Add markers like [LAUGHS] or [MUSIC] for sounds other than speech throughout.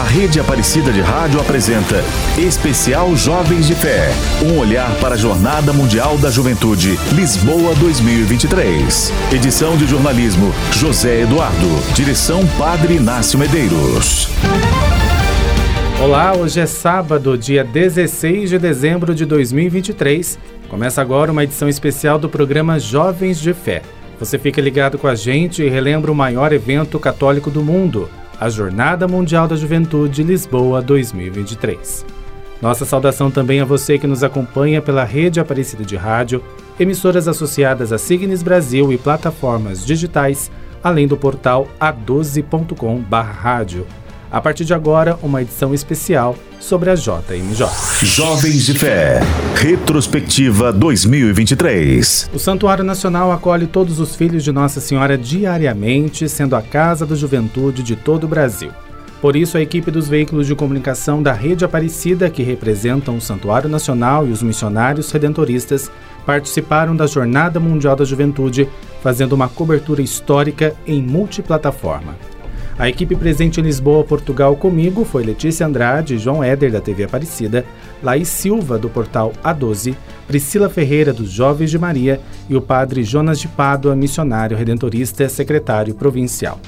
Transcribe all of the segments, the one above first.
A Rede Aparecida de Rádio apresenta Especial Jovens de Fé. Um olhar para a Jornada Mundial da Juventude, Lisboa 2023. Edição de jornalismo José Eduardo. Direção Padre Inácio Medeiros. Olá, hoje é sábado, dia 16 de dezembro de 2023. Começa agora uma edição especial do programa Jovens de Fé. Você fica ligado com a gente e relembra o maior evento católico do mundo, a Jornada Mundial da Juventude Lisboa 2023. Nossa saudação também a você que nos acompanha pela rede Aparecida de Rádio, emissoras associadas a Signes Brasil e plataformas digitais, além do portal a12.com/rádio. A partir de agora, uma edição especial sobre a JMJ. Jovens de Fé, Retrospectiva 2023. O Santuário Nacional acolhe todos os filhos de Nossa Senhora diariamente, sendo a casa da juventude de todo o Brasil. Por isso, a equipe dos veículos de comunicação da Rede Aparecida, que representam o Santuário Nacional e os missionários redentoristas, participaram da Jornada Mundial da Juventude, fazendo uma cobertura histórica em multiplataforma. A equipe presente em Lisboa, Portugal, comigo foi Letícia Andrade, João Éder, da TV Aparecida, Laís Silva, do portal A12, Priscila Ferreira, dos Jovens de Maria e o padre Jonas de Pádua, missionário redentorista, secretário provincial.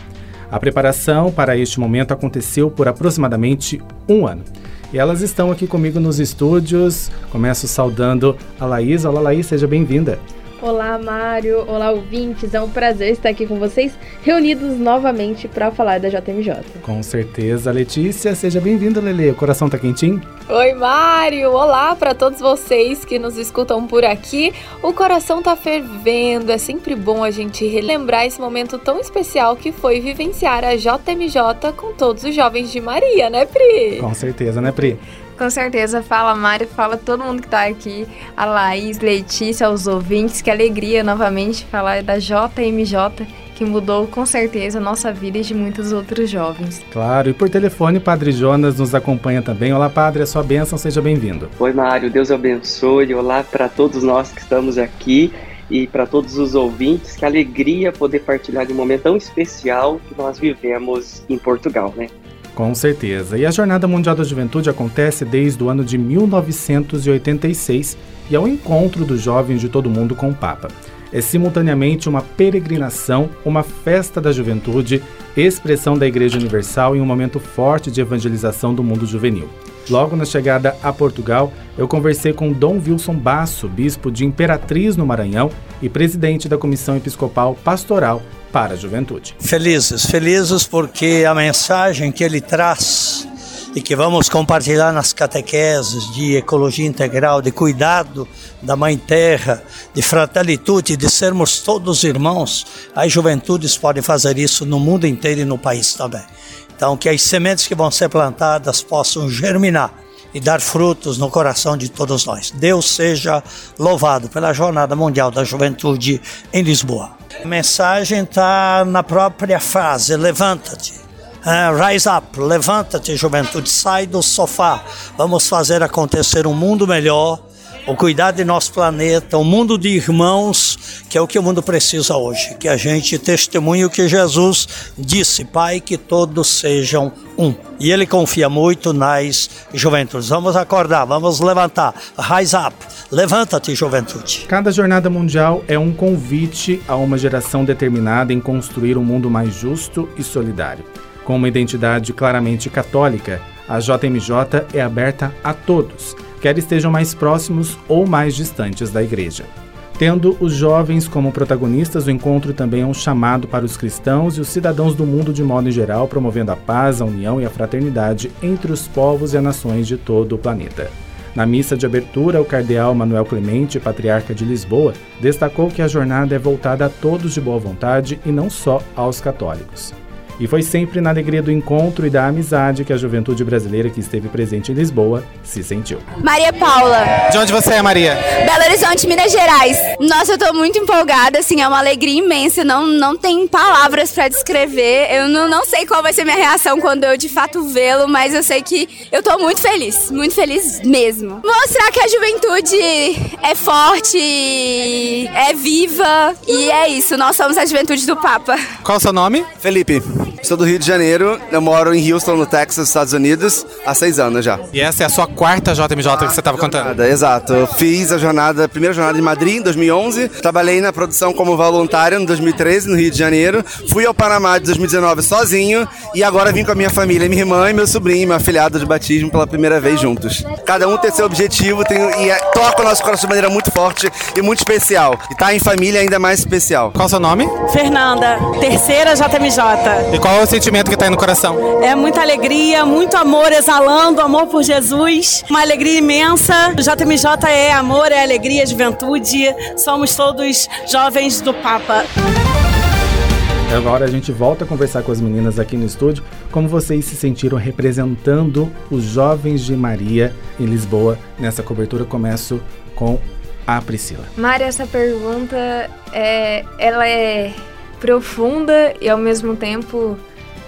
A preparação para este momento aconteceu por aproximadamente um ano. E elas estão aqui comigo nos estúdios. Começo saudando a Laís. Olá, Laís, seja bem-vinda. Olá, Mário. Olá, ouvintes. É um prazer estar aqui com vocês, reunidos novamente para falar da JMJ. Com certeza. Letícia, seja bem-vinda, Lele. O coração tá quentinho? Oi, Mário. Olá para todos vocês que nos escutam por aqui. O coração tá fervendo. É sempre bom a gente relembrar esse momento tão especial que foi vivenciar a JMJ com todos os jovens de Maria, né, Pri? Com certeza, né, Pri? Com certeza, fala Mário, fala todo mundo que tá aqui, a Laís, Letícia, os ouvintes, que alegria novamente falar da JMJ, que mudou com certeza a nossa vida e de muitos outros jovens. Claro, e por telefone, Padre Jonas nos acompanha também. Olá, Padre, a sua bênção, seja bem-vindo. Oi, Mário, Deus abençoe. Olá para todos nós que estamos aqui e para todos os ouvintes. Que alegria poder partilhar de um momento tão especial que nós vivemos em Portugal, né? Com certeza. E a Jornada Mundial da Juventude acontece desde o ano de 1986 e é o um encontro dos jovens de todo mundo com o Papa. É simultaneamente uma peregrinação, uma festa da juventude, expressão da Igreja Universal e um momento forte de evangelização do mundo juvenil. Logo na chegada a Portugal, eu conversei com Dom Wilson Basso, bispo de Imperatriz no Maranhão e presidente da Comissão Episcopal Pastoral para a Juventude. Felizes, felizes porque a mensagem que ele traz e que vamos compartilhar nas catequeses de ecologia integral, de cuidado da Mãe Terra, de fraternidade, de sermos todos irmãos, as juventudes podem fazer isso no mundo inteiro e no país também. Então, que as sementes que vão ser plantadas possam germinar e dar frutos no coração de todos nós. Deus seja louvado pela Jornada Mundial da Juventude em Lisboa. A mensagem está na própria frase: levanta-te. Uh, rise up, levanta-te, juventude, sai do sofá. Vamos fazer acontecer um mundo melhor, o cuidar de nosso planeta, um mundo de irmãos, que é o que o mundo precisa hoje. Que a gente testemunhe o que Jesus disse, Pai, que todos sejam um. E ele confia muito nas juventudes. Vamos acordar, vamos levantar. Rise up, levanta-te, juventude. Cada jornada mundial é um convite a uma geração determinada em construir um mundo mais justo e solidário. Com uma identidade claramente católica, a JMJ é aberta a todos, quer estejam mais próximos ou mais distantes da igreja. Tendo os jovens como protagonistas, o encontro também é um chamado para os cristãos e os cidadãos do mundo de modo em geral, promovendo a paz, a união e a fraternidade entre os povos e as nações de todo o planeta. Na missa de abertura, o cardeal Manuel Clemente, patriarca de Lisboa, destacou que a jornada é voltada a todos de boa vontade e não só aos católicos. E foi sempre na alegria do encontro e da amizade que a juventude brasileira que esteve presente em Lisboa se sentiu. Maria Paula. De onde você é, Maria? Belo Horizonte, Minas Gerais. Nossa, eu tô muito empolgada, assim, é uma alegria imensa, não, não tem palavras para descrever. Eu não, não sei qual vai ser minha reação quando eu de fato vê-lo, mas eu sei que eu tô muito feliz, muito feliz mesmo. Mostrar que a juventude é forte, é viva e é isso, nós somos a juventude do Papa. Qual o seu nome? Felipe. Sou do Rio de Janeiro, eu moro em Houston, no Texas, Estados Unidos, há seis anos já. E essa é a sua quarta JMJ ah, que você estava contando? Exato. Eu fiz a jornada, a primeira jornada em Madrid, em 2011. Trabalhei na produção como voluntário em 2013, no Rio de Janeiro. Fui ao Panamá de 2019 sozinho e agora vim com a minha família, minha irmã e meu sobrinho, meu afilhado de batismo pela primeira vez juntos. Cada um tem seu objetivo tem, e é, toca o nosso coração de maneira muito forte e muito especial. E tá em família ainda mais especial. Qual é o seu nome? Fernanda, terceira JMJ. E qual é o sentimento que tá aí no coração? É muita alegria, muito amor exalando, amor por Jesus, uma alegria imensa. O JMJ é amor, é alegria, juventude. Somos todos jovens do Papa. Agora a gente volta a conversar com as meninas aqui no estúdio, como vocês se sentiram representando os jovens de Maria em Lisboa. Nessa cobertura começo com a Priscila. Maria, essa pergunta é, ela é profunda e ao mesmo tempo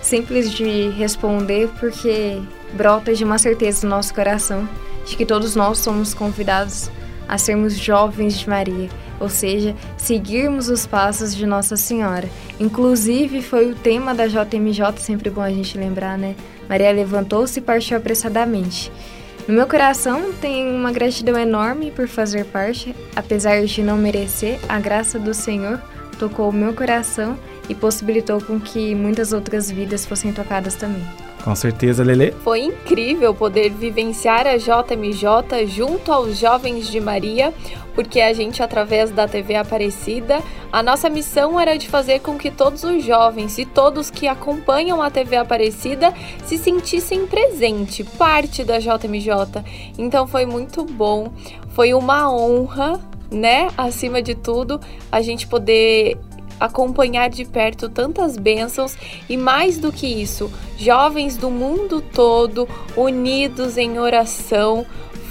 simples de responder porque brota de uma certeza no nosso coração de que todos nós somos convidados a sermos jovens de Maria, ou seja, seguirmos os passos de Nossa Senhora. Inclusive foi o tema da JMJ, sempre bom a gente lembrar, né? Maria levantou-se e partiu apressadamente. No meu coração tem uma gratidão enorme por fazer parte, apesar de não merecer, a graça do Senhor tocou o meu coração e possibilitou com que muitas outras vidas fossem tocadas também. Com certeza, Lele. Foi incrível poder vivenciar a JMJ junto aos jovens de Maria, porque a gente, através da TV Aparecida, a nossa missão era de fazer com que todos os jovens e todos que acompanham a TV Aparecida se sentissem presente, parte da JMJ. Então foi muito bom, foi uma honra, né? Acima de tudo, a gente poder acompanhar de perto tantas bênçãos e mais do que isso, jovens do mundo todo unidos em oração.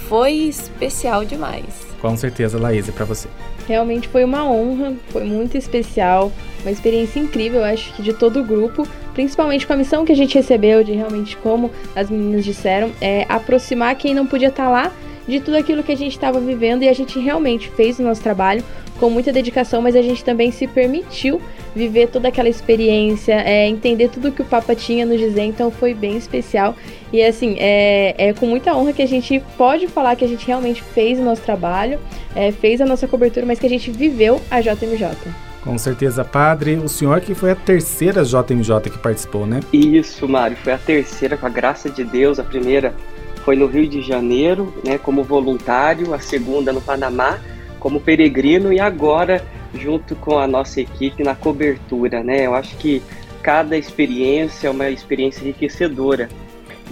Foi especial demais. Com certeza, Laís, para você. Realmente foi uma honra, foi muito especial, uma experiência incrível, eu acho que de todo o grupo, principalmente com a missão que a gente recebeu de realmente, como as meninas disseram, é aproximar quem não podia estar lá de tudo aquilo que a gente estava vivendo e a gente realmente fez o nosso trabalho com muita dedicação, mas a gente também se permitiu viver toda aquela experiência, é, entender tudo que o Papa tinha nos dizer, então foi bem especial. E assim, é, é com muita honra que a gente pode falar que a gente realmente fez o nosso trabalho, é, fez a nossa cobertura, mas que a gente viveu a JMJ. Com certeza, padre. O senhor que foi a terceira JMJ que participou, né? Isso, Mário. Foi a terceira, com a graça de Deus. A primeira foi no Rio de Janeiro, né, como voluntário, a segunda no Panamá, como peregrino e agora junto com a nossa equipe na cobertura, né? Eu acho que cada experiência é uma experiência enriquecedora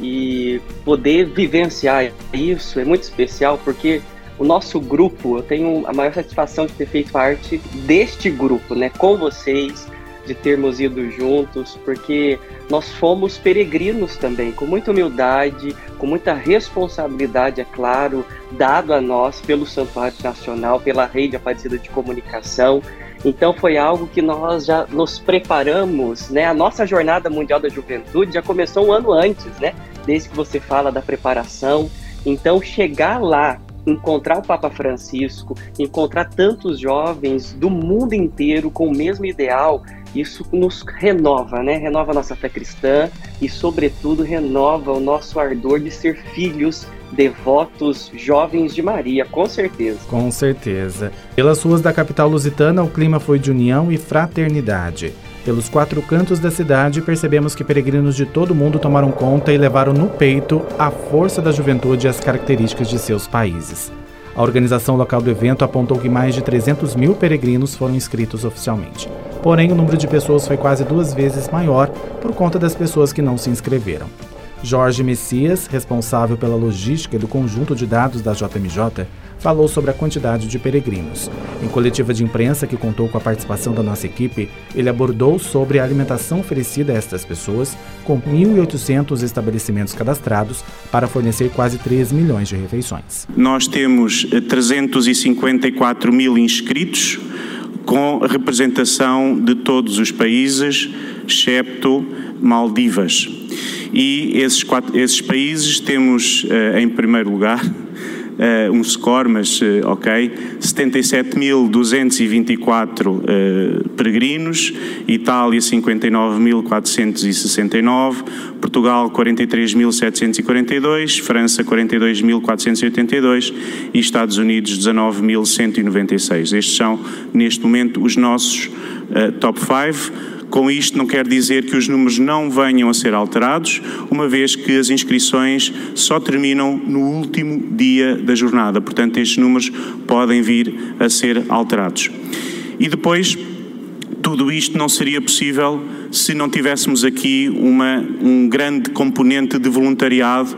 e poder vivenciar isso é muito especial porque o nosso grupo, eu tenho a maior satisfação de ter feito parte deste grupo, né, com vocês, de termos ido juntos, porque nós fomos peregrinos também, com muita humildade, com muita responsabilidade, é claro, dado a nós pelo Santuário Nacional, pela Rede Aparecida de Comunicação. Então foi algo que nós já nos preparamos, né? A nossa jornada mundial da juventude já começou um ano antes, né? Desde que você fala da preparação. Então chegar lá encontrar o Papa Francisco, encontrar tantos jovens do mundo inteiro com o mesmo ideal, isso nos renova, né? Renova a nossa fé cristã e, sobretudo, renova o nosso ardor de ser filhos devotos jovens de Maria, com certeza. Com certeza. Pelas ruas da capital lusitana, o clima foi de união e fraternidade. Pelos quatro cantos da cidade, percebemos que peregrinos de todo o mundo tomaram conta e levaram no peito a força da juventude e as características de seus países. A organização local do evento apontou que mais de 300 mil peregrinos foram inscritos oficialmente. Porém, o número de pessoas foi quase duas vezes maior por conta das pessoas que não se inscreveram. Jorge Messias, responsável pela logística do conjunto de dados da JMJ, falou sobre a quantidade de peregrinos. Em coletiva de imprensa que contou com a participação da nossa equipe, ele abordou sobre a alimentação oferecida a estas pessoas, com 1.800 estabelecimentos cadastrados para fornecer quase 3 milhões de refeições. Nós temos 354 eh, mil inscritos, com representação de todos os países, excepto Maldivas. E esses, quatro, esses países temos, eh, em primeiro lugar, uh, um score, mas uh, ok. 77.224 uh, peregrinos, Itália 59.469, Portugal 43.742, França 42.482 e Estados Unidos 19.196. Estes são, neste momento, os nossos top 5 com isto não quer dizer que os números não venham a ser alterados, uma vez que as inscrições só terminam no último dia da jornada, portanto estes números podem vir a ser alterados. E depois, tudo isto não seria possível se não tivéssemos aqui uma, um grande componente de voluntariado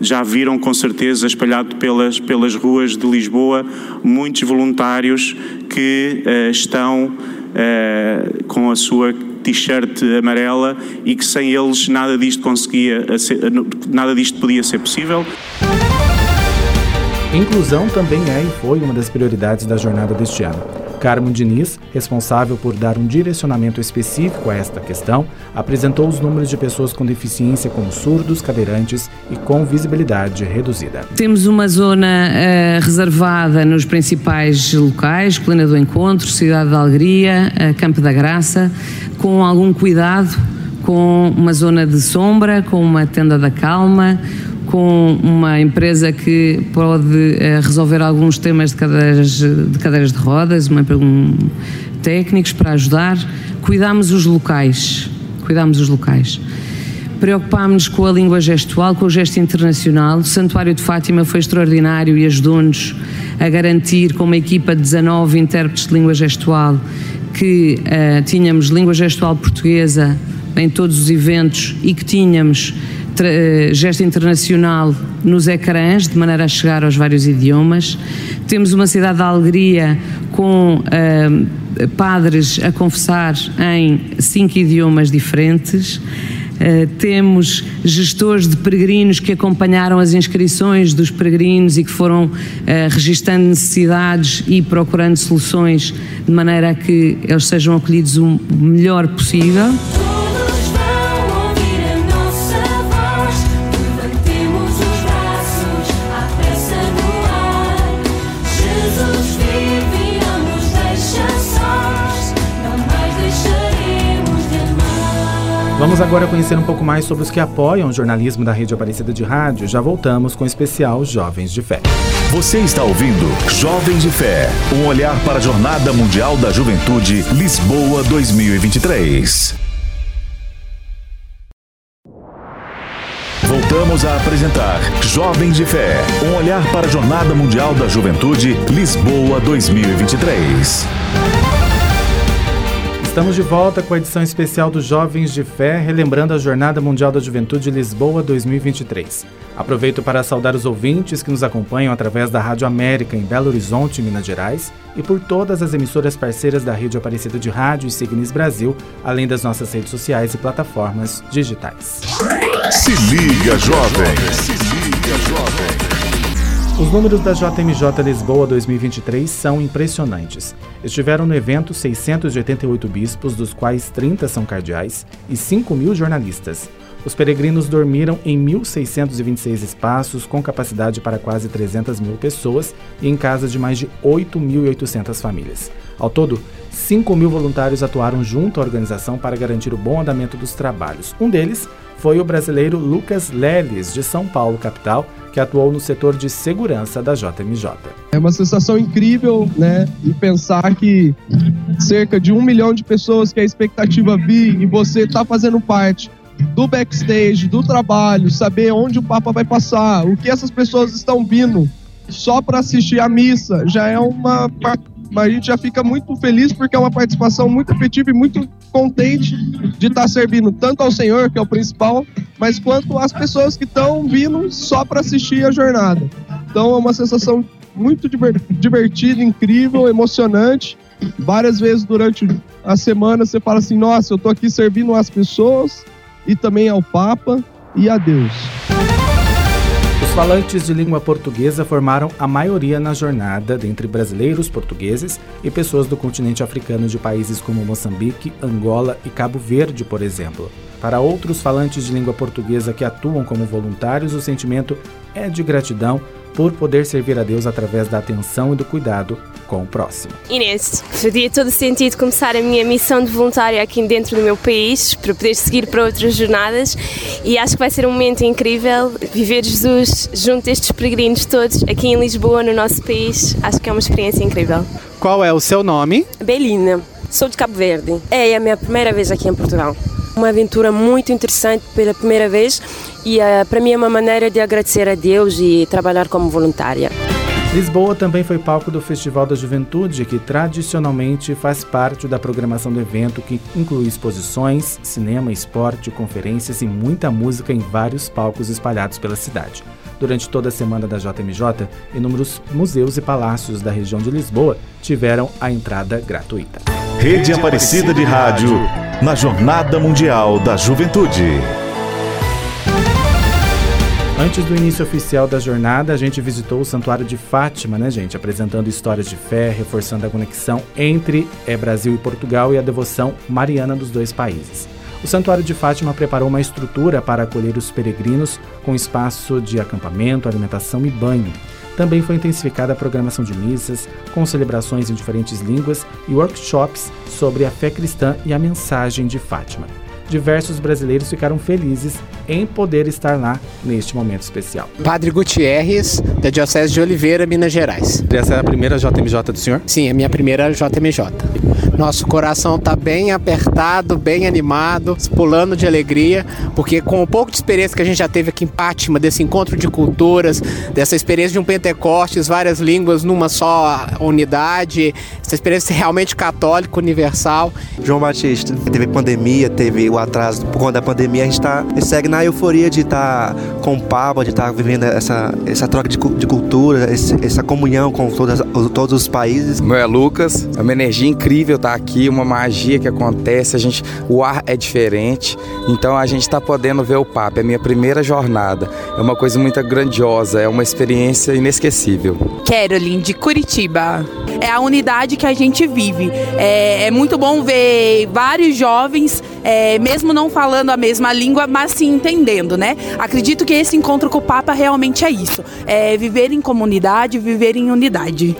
já viram com certeza espalhado pelas, pelas ruas de Lisboa muitos voluntários que uh, estão uh, com a sua t-shirt amarela e que sem eles nada disto conseguia, nada disto podia ser possível. Inclusão também é e foi uma das prioridades da jornada deste ano. Carmo Diniz, responsável por dar um direcionamento específico a esta questão, apresentou os números de pessoas com deficiência como surdos, cadeirantes e com visibilidade reduzida. Temos uma zona uh, reservada nos principais locais, Colina do Encontro, Cidade da Alegria, uh, Campo da Graça, com algum cuidado, com uma zona de sombra, com uma tenda da calma, com uma empresa que pode uh, resolver alguns temas de cadeiras de, cadeiras de rodas, uma, um, técnicos para ajudar. Cuidamos os locais, cuidamos os locais. Preocupámos-nos com a língua gestual, com o gesto internacional. O Santuário de Fátima foi extraordinário e ajudou-nos a garantir, com uma equipa de 19 intérpretes de língua gestual, que uh, tínhamos língua gestual portuguesa em todos os eventos e que tínhamos eh, gesto internacional nos ecrãs, de maneira a chegar aos vários idiomas. Temos uma cidade da alegria com uh, padres a confessar em cinco idiomas diferentes. Uh, temos gestores de peregrinos que acompanharam as inscrições dos peregrinos e que foram uh, registando necessidades e procurando soluções de maneira a que eles sejam acolhidos o melhor possível. Vamos agora conhecer um pouco mais sobre os que apoiam o jornalismo da Rede Aparecida de Rádio. Já voltamos com o especial Jovens de Fé. Você está ouvindo Jovens de Fé, um olhar para a Jornada Mundial da Juventude Lisboa 2023. Voltamos a apresentar Jovens de Fé, um olhar para a Jornada Mundial da Juventude Lisboa 2023. Estamos de volta com a edição especial dos Jovens de Fé, relembrando a Jornada Mundial da Juventude Lisboa 2023. Aproveito para saudar os ouvintes que nos acompanham através da Rádio América em Belo Horizonte, Minas Gerais, e por todas as emissoras parceiras da Rede Aparecida de Rádio e Signis Brasil, além das nossas redes sociais e plataformas digitais. Se liga, jovem! Se liga, jovem! Os números da JMJ Lisboa 2023 são impressionantes. Estiveram no evento 688 bispos, dos quais 30 são cardeais, e 5 mil jornalistas. Os peregrinos dormiram em 1.626 espaços, com capacidade para quase 300 mil pessoas e em casas de mais de 8.800 famílias. Ao todo, 5 mil voluntários atuaram junto à organização para garantir o bom andamento dos trabalhos. Um deles foi o brasileiro Lucas Leles, de São Paulo, capital, que atuou no setor de segurança da JMJ. É uma sensação incrível, né? E pensar que cerca de um milhão de pessoas que a expectativa vir e você está fazendo parte do backstage, do trabalho, saber onde o Papa vai passar, o que essas pessoas estão vindo só para assistir a missa, já é uma a gente já fica muito feliz porque é uma participação muito efetiva e muito contente de estar tá servindo tanto ao Senhor, que é o principal, mas quanto às pessoas que estão vindo só para assistir a jornada. Então é uma sensação muito divertida, incrível, emocionante. Várias vezes durante a semana você fala assim: nossa, eu tô aqui servindo as pessoas e também ao Papa e a Deus. Os falantes de língua portuguesa formaram a maioria na jornada dentre brasileiros, portugueses e pessoas do continente africano de países como Moçambique, Angola e Cabo Verde, por exemplo. Para outros falantes de língua portuguesa que atuam como voluntários, o sentimento é de gratidão por poder servir a Deus através da atenção e do cuidado com o próximo. Inês, fazia todo sentido começar a minha missão de voluntária aqui dentro do meu país para poder seguir para outras jornadas e acho que vai ser um momento incrível viver Jesus junto destes peregrinos todos aqui em Lisboa, no nosso país. Acho que é uma experiência incrível. Qual é o seu nome? Belina, sou de Cabo Verde. É a minha primeira vez aqui em Portugal. Uma aventura muito interessante pela primeira vez e uh, para mim é uma maneira de agradecer a Deus e trabalhar como voluntária. Lisboa também foi palco do Festival da Juventude, que tradicionalmente faz parte da programação do evento, que inclui exposições, cinema, esporte, conferências e muita música em vários palcos espalhados pela cidade. Durante toda a semana da JMJ, inúmeros museus e palácios da região de Lisboa tiveram a entrada gratuita. Rede Aparecida de Rádio, na Jornada Mundial da Juventude. Antes do início oficial da jornada, a gente visitou o Santuário de Fátima, né, gente? Apresentando histórias de fé, reforçando a conexão entre é, Brasil e Portugal e a devoção mariana dos dois países. O Santuário de Fátima preparou uma estrutura para acolher os peregrinos com espaço de acampamento, alimentação e banho. Também foi intensificada a programação de missas, com celebrações em diferentes línguas e workshops sobre a fé cristã e a mensagem de Fátima diversos brasileiros ficaram felizes em poder estar lá neste momento especial. Padre Gutierrez, da Diocese de Oliveira, Minas Gerais. Essa é a primeira JMJ do senhor? Sim, é a minha primeira JMJ. Nosso coração está bem apertado, bem animado, pulando de alegria, porque com o pouco de experiência que a gente já teve aqui em Pátima, desse encontro de culturas, dessa experiência de um Pentecostes, várias línguas numa só unidade, essa experiência realmente católica, universal. João Batista, teve pandemia, teve o atraso por conta da pandemia, a gente, tá, a gente segue na euforia de estar tá com o Papa, de estar tá vivendo essa, essa troca de, de cultura, esse, essa comunhão com todas, todos os países. Meu é Lucas, é uma energia incrível estar aqui, uma magia que acontece, a gente, o ar é diferente, então a gente está podendo ver o Papa, é a minha primeira jornada, é uma coisa muito grandiosa, é uma experiência inesquecível. Caroline, de Curitiba, é a unidade que a gente vive, é, é muito bom ver vários jovens, é, mesmo não falando a mesma língua, mas se entendendo, né? Acredito que esse encontro com o Papa realmente é isso, é viver em comunidade, viver em unidade.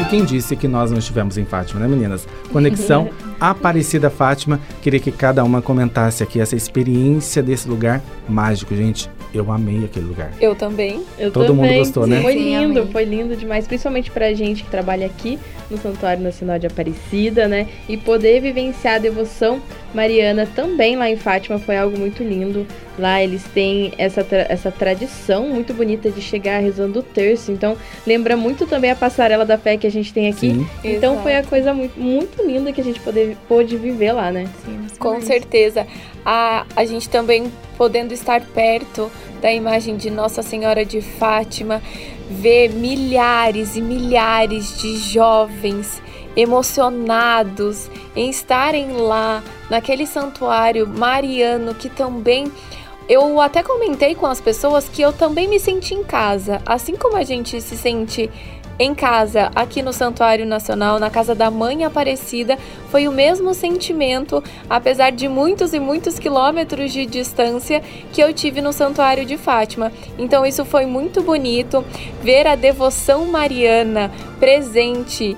E quem disse que nós não estivemos em Fátima, né, meninas? Conexão [LAUGHS] Aparecida Fátima. Queria que cada uma comentasse aqui essa experiência desse lugar mágico, gente. Eu amei aquele lugar. Eu também. Eu Todo também. mundo gostou, né? Foi lindo, foi lindo demais, principalmente pra gente que trabalha aqui no Santuário Nacional de Aparecida, né? E poder vivenciar a devoção mariana também lá em Fátima foi algo muito lindo. Lá eles têm essa, tra essa tradição muito bonita de chegar rezando o terço. Então, lembra muito também a passarela da fé que a gente tem aqui. Sim. Então, Exato. foi a coisa muito, muito linda que a gente pôde, pôde viver lá, né? Sim, Com certeza. A, a gente também podendo estar perto da imagem de Nossa Senhora de Fátima, ver milhares e milhares de jovens emocionados em estarem lá naquele santuário mariano que também eu até comentei com as pessoas que eu também me senti em casa, assim como a gente se sente em casa, aqui no Santuário Nacional, na casa da Mãe Aparecida, foi o mesmo sentimento, apesar de muitos e muitos quilômetros de distância que eu tive no Santuário de Fátima. Então isso foi muito bonito ver a devoção mariana presente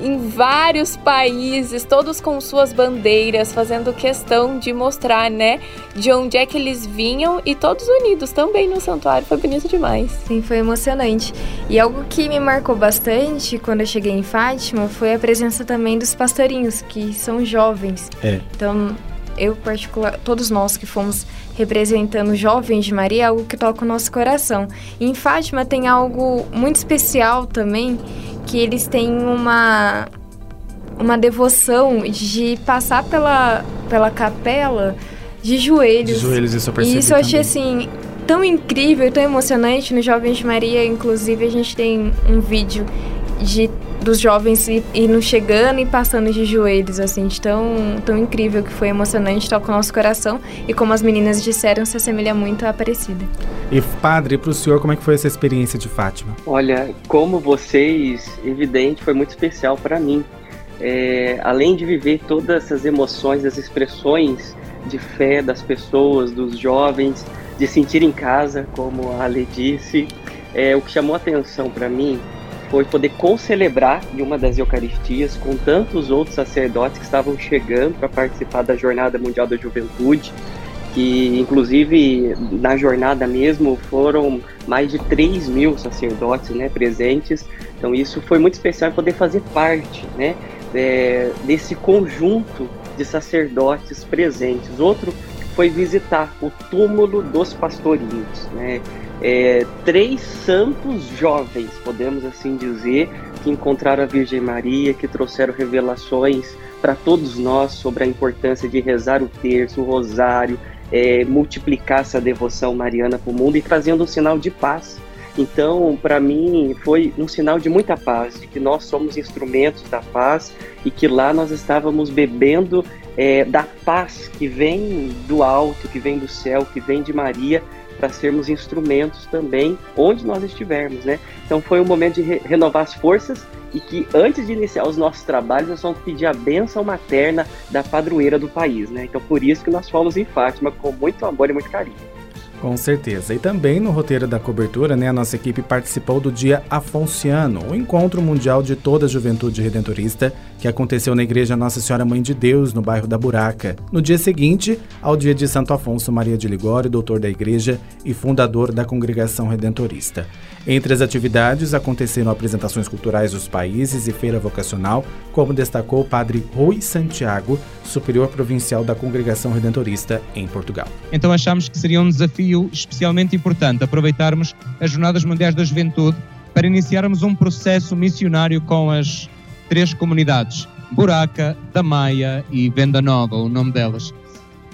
em vários países, todos com suas bandeiras, fazendo questão de mostrar, né, de onde é que eles vinham e todos unidos também no santuário. Foi bonito demais. Sim, foi emocionante. E algo que me marcou bastante quando eu cheguei em Fátima foi a presença também dos pastorinhos, que são jovens. É. Então, eu particular, todos nós que fomos representando jovens de Maria, é algo que toca o nosso coração. E em Fátima tem algo muito especial também, que eles têm uma uma devoção de passar pela, pela capela de joelhos. De joelhos, isso eu percebi E isso eu achei também. assim tão incrível, tão emocionante no Jovens de Maria, inclusive a gente tem um vídeo de dos jovens indo chegando e passando de joelhos, assim, de tão, tão incrível que foi emocionante, toca o nosso coração e como as meninas disseram, se assemelha muito à Aparecida. E padre, pro senhor, como é que foi essa experiência de Fátima? Olha, como vocês, evidente, foi muito especial para mim. É, além de viver todas essas emoções, as expressões de fé das pessoas, dos jovens, de sentir em casa, como a Ale disse, é, o que chamou atenção para mim foi poder concelebrar em uma das Eucaristias com tantos outros sacerdotes que estavam chegando para participar da Jornada Mundial da Juventude, que inclusive na jornada mesmo foram mais de 3 mil sacerdotes né, presentes. Então isso foi muito especial poder fazer parte né, é, desse conjunto de sacerdotes presentes. Outro foi visitar o túmulo dos pastorinhos, né? É, três santos jovens, podemos assim dizer, que encontraram a Virgem Maria, que trouxeram revelações para todos nós sobre a importância de rezar o terço, o rosário, é, multiplicar essa devoção mariana para o mundo e trazendo um sinal de paz. Então, para mim, foi um sinal de muita paz, de que nós somos instrumentos da paz e que lá nós estávamos bebendo é, da paz que vem do alto, que vem do céu, que vem de Maria, para sermos instrumentos também onde nós estivermos, né? Então foi um momento de re renovar as forças e que antes de iniciar os nossos trabalhos nós vamos pedir a bênção materna da padroeira do país, né? Então por isso que nós fomos em Fátima com muito amor e muito carinho. Com certeza. E também no roteiro da cobertura, né, a nossa equipe participou do Dia Afonciano, o encontro mundial de toda a juventude redentorista, que aconteceu na Igreja Nossa Senhora Mãe de Deus, no bairro da Buraca. No dia seguinte, ao dia de Santo Afonso Maria de Ligório, doutor da Igreja e fundador da Congregação Redentorista. Entre as atividades, aconteceram apresentações culturais dos países e feira vocacional, como destacou o padre Rui Santiago, superior provincial da Congregação Redentorista em Portugal. Então achamos que seria um desafio especialmente importante aproveitarmos as Jornadas Mundiais da Juventude para iniciarmos um processo missionário com as três comunidades, Buraca, Damaia e Venda Nova, o nome delas.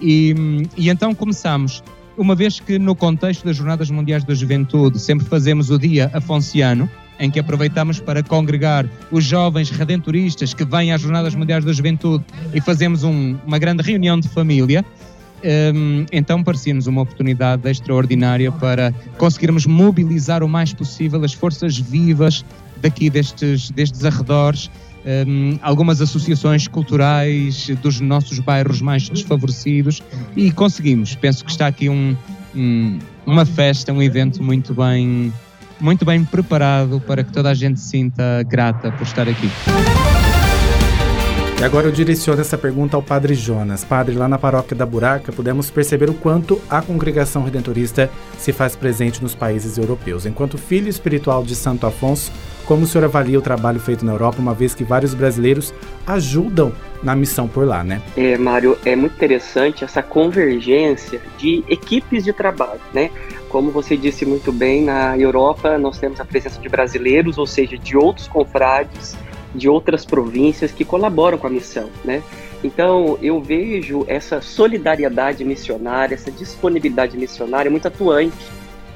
E, e então começamos, uma vez que no contexto das Jornadas Mundiais da Juventude sempre fazemos o dia afonciano, em que aproveitamos para congregar os jovens redentoristas que vêm às Jornadas Mundiais da Juventude e fazemos um, uma grande reunião de família. Um, então parecia-nos uma oportunidade extraordinária para conseguirmos mobilizar o mais possível as forças vivas daqui destes, destes arredores, um, algumas associações culturais dos nossos bairros mais desfavorecidos e conseguimos. Penso que está aqui um, um, uma festa, um evento muito bem, muito bem preparado para que toda a gente se sinta grata por estar aqui. E agora eu direciono essa pergunta ao Padre Jonas. Padre, lá na paróquia da Buraca, pudemos perceber o quanto a congregação redentorista se faz presente nos países europeus. Enquanto filho espiritual de Santo Afonso, como o senhor avalia o trabalho feito na Europa, uma vez que vários brasileiros ajudam na missão por lá, né? É, Mário, é muito interessante essa convergência de equipes de trabalho, né? Como você disse muito bem, na Europa nós temos a presença de brasileiros, ou seja, de outros confrades, de outras províncias que colaboram com a missão, né? Então eu vejo essa solidariedade missionária, essa disponibilidade missionária muito atuante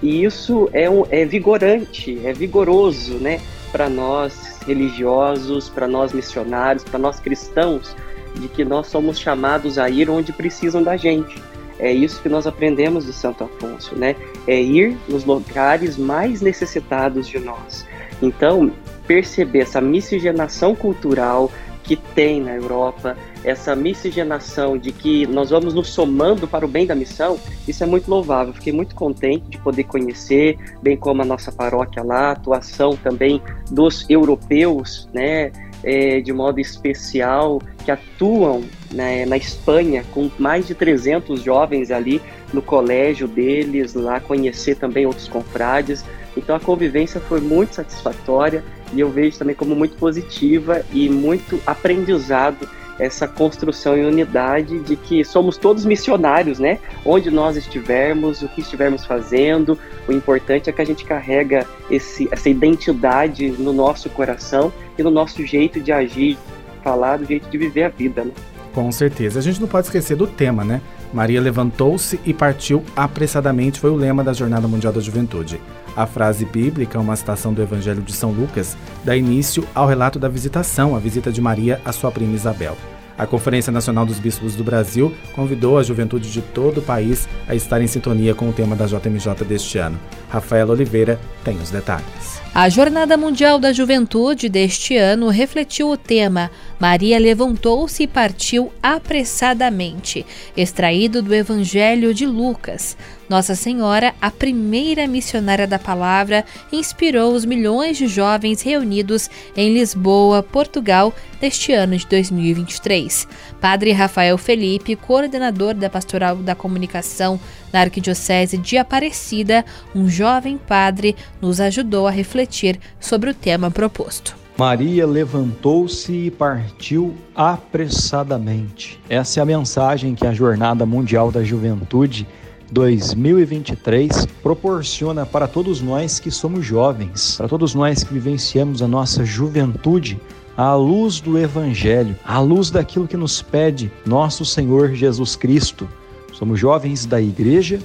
e isso é, um, é vigorante, é vigoroso, né? Para nós religiosos, para nós missionários, para nós cristãos, de que nós somos chamados a ir onde precisam da gente. É isso que nós aprendemos de Santo Afonso, né? É ir nos lugares mais necessitados de nós. Então, perceber essa miscigenação cultural que tem na Europa, essa miscigenação de que nós vamos nos somando para o bem da missão, isso é muito louvável. Fiquei muito contente de poder conhecer, bem como a nossa paróquia lá, a atuação também dos europeus, né, é, de modo especial, que atuam né, na Espanha com mais de 300 jovens ali no colégio deles, lá conhecer também outros confrades. Então a convivência foi muito satisfatória e eu vejo também como muito positiva e muito aprendizado essa construção e unidade de que somos todos missionários, né? Onde nós estivermos, o que estivermos fazendo, o importante é que a gente carrega esse, essa identidade no nosso coração e no nosso jeito de agir, falar, do jeito de viver a vida, né? Com certeza. A gente não pode esquecer do tema, né? Maria levantou-se e partiu apressadamente foi o lema da Jornada Mundial da Juventude. A frase bíblica, uma citação do Evangelho de São Lucas, dá início ao relato da visitação, a visita de Maria à sua prima Isabel. A Conferência Nacional dos Bispos do Brasil convidou a juventude de todo o país a estar em sintonia com o tema da JMJ deste ano. Rafaela Oliveira tem os detalhes. A Jornada Mundial da Juventude deste ano refletiu o tema Maria levantou-se e partiu apressadamente, extraído do Evangelho de Lucas. Nossa Senhora, a primeira missionária da palavra, inspirou os milhões de jovens reunidos em Lisboa, Portugal, neste ano de 2023. Padre Rafael Felipe, coordenador da Pastoral da Comunicação na Arquidiocese de Aparecida, um jovem padre, nos ajudou a refletir sobre o tema proposto. Maria levantou-se e partiu apressadamente. Essa é a mensagem que a Jornada Mundial da Juventude 2023 proporciona para todos nós que somos jovens, para todos nós que vivenciamos a nossa juventude à luz do Evangelho, à luz daquilo que nos pede nosso Senhor Jesus Cristo. Somos jovens da igreja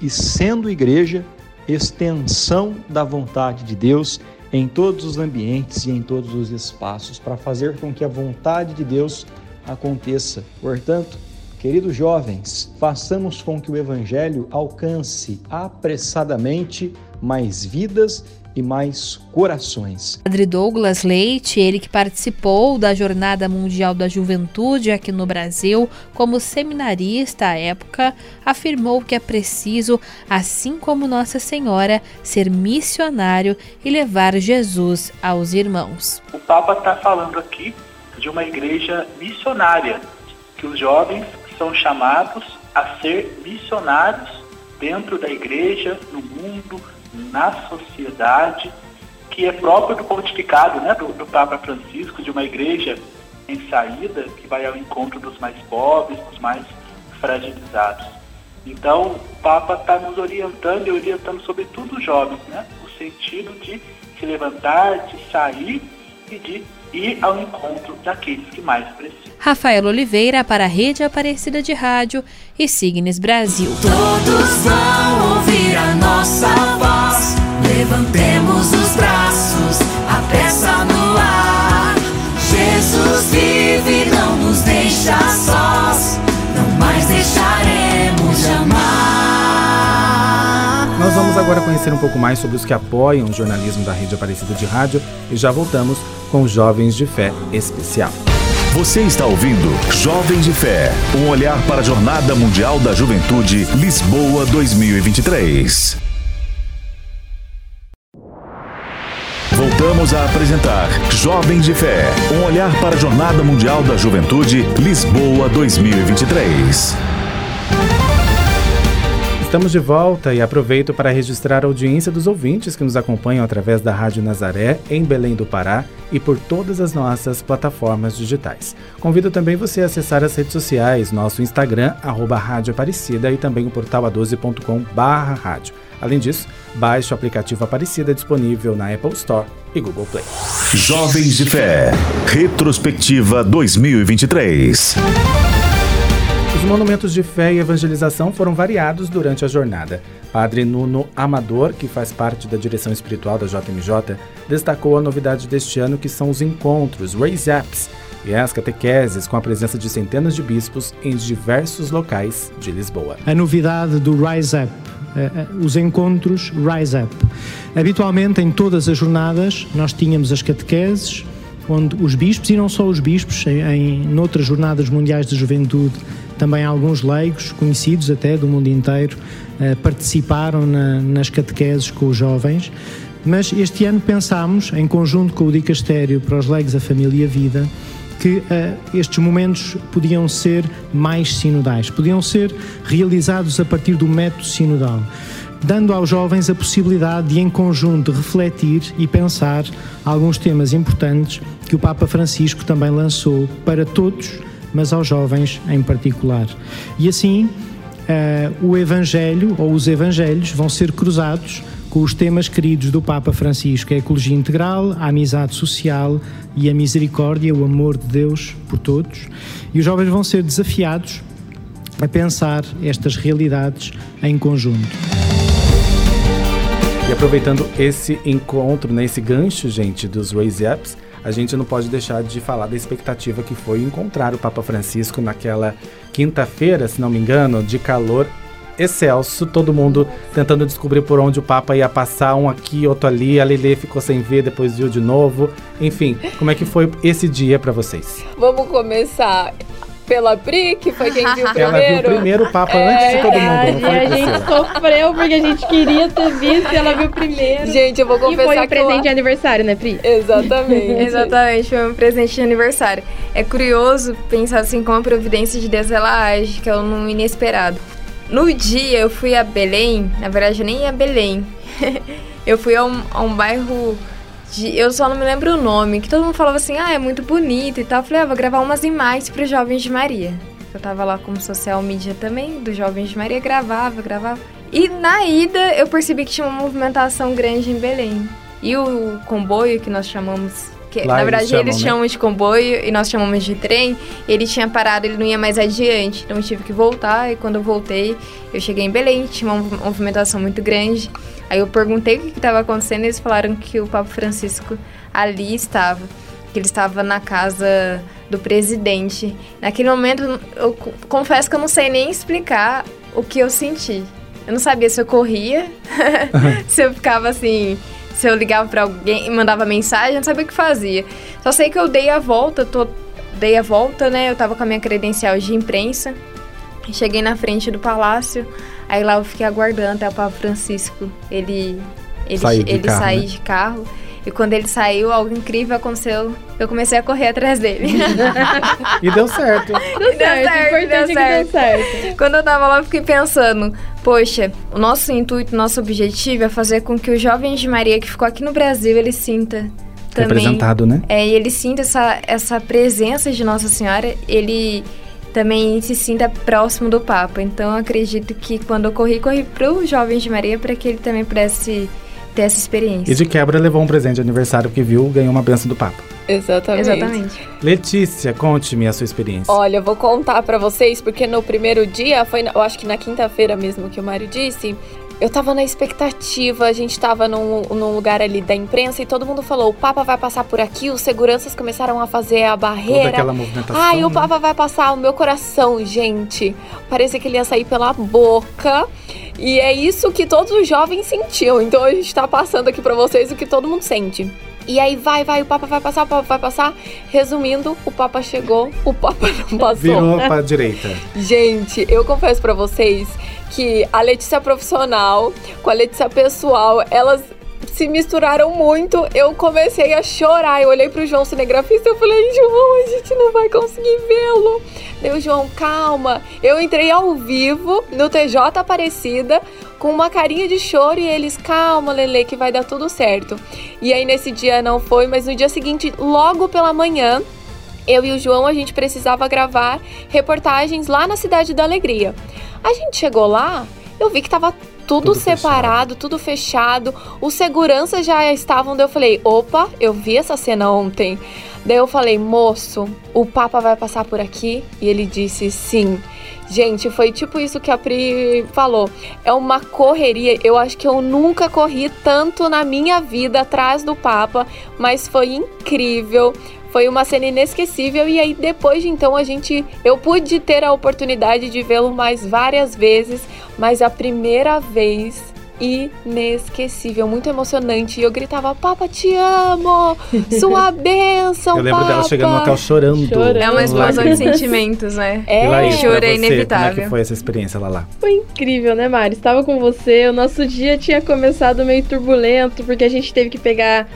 e, sendo igreja, extensão da vontade de Deus em todos os ambientes e em todos os espaços para fazer com que a vontade de Deus aconteça. Portanto, queridos jovens, façamos com que o Evangelho alcance apressadamente mais vidas e mais corações. Padre Douglas Leite, ele que participou da Jornada Mundial da Juventude aqui no Brasil como seminarista à época, afirmou que é preciso, assim como Nossa Senhora, ser missionário e levar Jesus aos irmãos. O Papa está falando aqui de uma igreja missionária, que os jovens são chamados a ser missionários dentro da igreja, no mundo, na sociedade, que é próprio do pontificado né, do, do Papa Francisco, de uma igreja em saída, que vai ao encontro dos mais pobres, dos mais fragilizados. Então, o Papa está nos orientando e orientando sobretudo os jovens, né? O sentido de se levantar, de sair e de ir ao encontro daqueles que mais precisam. Rafael Oliveira para a Rede Aparecida de Rádio e Signes Brasil. Todos vão ouvir a nossa voz. Levantemos os braços, a peça no ar. Jesus vive, não nos deixa sós. Não mais deixaremos de amar. Nós vamos agora conhecer um pouco mais sobre os que apoiam o jornalismo da Rede Aparecida de Rádio e já voltamos com Jovens de Fé Especial. Você está ouvindo Jovens de Fé, um olhar para a Jornada Mundial da Juventude Lisboa 2023. Voltamos a apresentar Jovens de Fé, um olhar para a Jornada Mundial da Juventude Lisboa 2023. Estamos de volta e aproveito para registrar a audiência dos ouvintes que nos acompanham através da Rádio Nazaré, em Belém do Pará e por todas as nossas plataformas digitais. Convido também você a acessar as redes sociais, nosso Instagram, arroba Rádio Aparecida e também o portal a12.com barra rádio. Além disso, baixe o aplicativo Aparecida disponível na Apple Store e Google Play. Jovens de Fé, Retrospectiva 2023. Os monumentos de fé e evangelização foram variados durante a jornada. Padre Nuno Amador, que faz parte da direção espiritual da JMJ, destacou a novidade deste ano que são os encontros, Raise Ups, e as catequeses com a presença de centenas de bispos em diversos locais de Lisboa. A novidade do Rise Up, os encontros Rise Up. Habitualmente, em todas as jornadas, nós tínhamos as catequeses, onde os bispos, e não só os bispos, em, em noutras jornadas mundiais de juventude, também alguns leigos, conhecidos até do mundo inteiro, eh, participaram na, nas catequeses com os jovens. Mas este ano pensámos, em conjunto com o Dicastério para os leigos, a família e a vida, que uh, estes momentos podiam ser mais sinodais, podiam ser realizados a partir do método sinodal, dando aos jovens a possibilidade de, em conjunto, refletir e pensar alguns temas importantes que o Papa Francisco também lançou para todos mas aos jovens em particular. E assim, uh, o Evangelho ou os Evangelhos vão ser cruzados com os temas queridos do Papa Francisco, a ecologia integral, a amizade social e a misericórdia, o amor de Deus por todos. E os jovens vão ser desafiados a pensar estas realidades em conjunto. E aproveitando esse encontro, né, esse gancho, gente, dos Raise Ups, a gente não pode deixar de falar da expectativa que foi encontrar o Papa Francisco naquela quinta-feira, se não me engano, de calor excelso, todo mundo tentando descobrir por onde o Papa ia passar, um aqui, outro ali, a Lele ficou sem ver, depois viu de novo. Enfim, como é que foi esse dia para vocês? Vamos começar pela Pri, que foi quem viu primeiro. Ela viu primeiro o Papa É, antes de todo mundo, E foi, a gente sofreu porque a gente queria ter visto e ela viu primeiro. Gente, eu vou E foi confessar um que presente eu- de aniversário, né, Pri? Exatamente. [LAUGHS] Exatamente, foi um presente de aniversário. É curioso pensar assim como a providência de Deus ela age, que é um inesperado. No dia eu fui a Belém, na verdade nem a Belém. [LAUGHS] eu fui a um, a um bairro de, eu só não me lembro o nome, que todo mundo falava assim: "Ah, é muito bonito" e tal. Eu falei: "Ah, vou gravar umas imagens para os jovens de Maria". Eu tava lá como social media também, dos jovens de Maria, gravava, gravava. E na ida eu percebi que tinha uma movimentação grande em Belém. E o comboio que nós chamamos, que na eles verdade chamam, eles né? chamam de comboio e nós chamamos de trem, ele tinha parado, ele não ia mais adiante. Então eu tive que voltar e quando eu voltei, eu cheguei em Belém, tinha uma mov- movimentação muito grande. Aí eu perguntei o que estava acontecendo e eles falaram que o Papa Francisco ali estava, que ele estava na casa do presidente. Naquele momento, eu co- confesso que eu não sei nem explicar o que eu senti. Eu não sabia se eu corria, [LAUGHS] se eu ficava assim, se eu ligava pra alguém e mandava mensagem, eu não sabia o que fazia. Só sei que eu dei a volta, tô, dei a volta, né? Eu tava com a minha credencial de imprensa. Cheguei na frente do palácio, aí lá eu fiquei aguardando até o Papa Francisco ele ele, Sair de ele carro, sair né? de carro. E quando ele saiu, algo incrível aconteceu. Eu comecei a correr atrás dele. [LAUGHS] E deu certo. Deu certo, o importante é que deu certo. Quando eu tava lá, eu fiquei pensando, poxa, o nosso intuito, nosso objetivo é fazer com que o jovem de Maria que ficou aqui no Brasil, ele sinta também. Representado, né? É, e ele sinta essa, essa presença de Nossa Senhora, ele também se sinta próximo do Papa. Então eu acredito que quando eu corri, corri para os jovens de Maria para que ele também pudesse ter essa experiência. E de quebra levou um presente de aniversário porque viu, ganhou uma benção do Papa. Exatamente. Exatamente. Letícia, conte-me a sua experiência. Olha, eu vou contar pra vocês, porque no primeiro dia, foi, eu acho que na quinta-feira mesmo que o Mário disse, eu tava na expectativa, a gente tava num, num lugar ali da imprensa e todo mundo falou: o Papa vai passar por aqui, os seguranças começaram a fazer a barreira. Toda aquela movimentação. Ai, o né? Papa vai passar o meu coração, gente. Parecia que ele ia sair pela boca. E é isso que todos os jovens sentiam. Então a gente tá passando aqui pra vocês o que todo mundo sente. E aí vai, vai, o Papa vai passar, o Papa vai passar. Resumindo, o Papa chegou, o Papa não [LAUGHS] passou. Virou pra direita. Gente, eu confesso pra vocês que a Letícia profissional com a Letícia pessoal, elas se misturaram muito. Eu comecei a chorar. Eu olhei pro João cinegrafista e falei: "João, a gente não vai conseguir vê-lo". Deu João, calma. Eu entrei ao vivo no TJ Aparecida com uma carinha de choro e eles, calma, Lele, que vai dar tudo certo. E aí nesse dia não foi, mas no dia seguinte, logo pela manhã, eu e o João, a gente precisava gravar reportagens lá na Cidade da Alegria. A gente chegou lá, eu vi que tava tudo, Tudo fechado. separado, tudo fechado. Os seguranças já estavam, daí eu falei, opa, eu vi essa cena ontem. Daí eu falei, moço, o Papa vai passar por aqui? E ele disse sim. Gente, foi tipo isso que a Pri falou. É uma correria. Eu acho que eu nunca corri tanto na minha vida atrás do Papa, mas foi incrível. Foi uma cena inesquecível e aí depois de então a gente eu pude ter a oportunidade de vê-lo mais várias vezes, mas a primeira vez inesquecível, muito emocionante. E eu gritava: "Papa, te amo! Sua [LAUGHS] bênção, Eu lembro dela Papa!" chegando no hotel chorando. É uma explosão de sentimentos, né? E Laís, Choro é você, Como é inevitável. que foi essa experiência lá lá? Foi incrível, né, Mari? Estava com você. O nosso dia tinha começado meio turbulento, porque a gente teve que pegar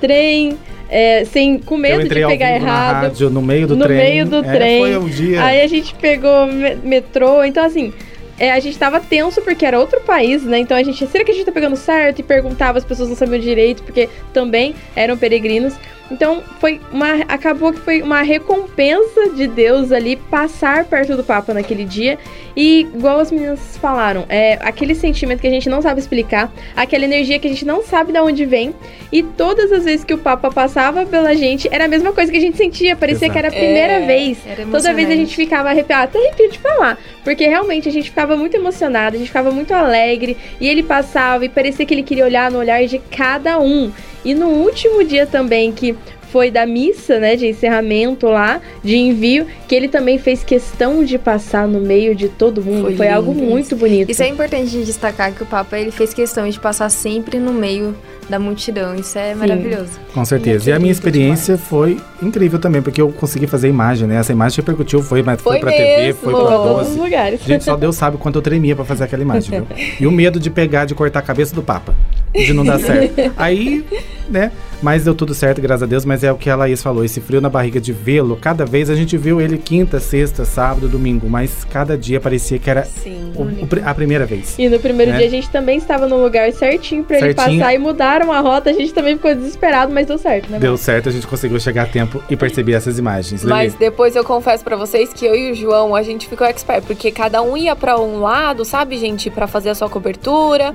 trem, é, sem, com medo de pegar vivo na errado. rádio, no meio do no trem. meio do É, trem. foi um dia. Aí a gente pegou me- metrô. Então, assim, é, a gente tava tenso porque era outro país, né? Então a gente, será que a gente tá pegando certo? E perguntava, as pessoas não sabiam direito, porque também eram peregrinos. Então, foi uma. Acabou que foi uma recompensa de Deus ali passar perto do Papa naquele dia. E, igual as meninas falaram, é aquele sentimento que a gente não sabe explicar, aquela energia que a gente não sabe de onde vem. E todas as vezes que o Papa passava pela gente, era a mesma coisa que a gente sentia. Parecia que era a Exato. primeira É, vez. era Toda vez a gente ficava arrepiada, até arrepio de falar. Porque realmente a gente ficava muito emocionada, a gente ficava muito alegre. E ele passava e parecia que ele queria olhar no olhar de cada um. E no último dia também, que foi da missa, né, de encerramento lá, de envio, que ele também fez questão de passar no meio de todo mundo. Foi, foi algo muito bonito. Isso é importante de destacar que o Papa ele fez questão de passar sempre no meio da multidão. Isso é Sim. maravilhoso. Com certeza. E, a minha experiência foi incrível também, porque eu consegui fazer imagem, né? Essa imagem repercutiu, foi, mas foi, foi pra mesmo. TV, foi pra todos os lugares. Gente, só Deus sabe quanto eu tremia pra fazer aquela imagem, viu? E o medo de pegar, de cortar a cabeça do Papa. De não dar certo. [LAUGHS] Aí, né? Mas deu tudo certo, graças a Deus. Mas é o que a Laís falou: esse frio na barriga de vê-lo. Cada vez a gente viu ele quinta, sexta, sábado, domingo. Mas cada dia parecia que era o, o, a primeira vez. E no primeiro né? dia a gente também estava no lugar certinho para ele passar e mudaram a rota. A gente também ficou desesperado, mas deu certo, né? Deu certo, a gente conseguiu chegar a tempo e perceber essas imagens. Mas depois eu confesso para vocês que eu e o João, a gente ficou expert, porque cada um ia para um lado, sabe, gente, para fazer a sua cobertura.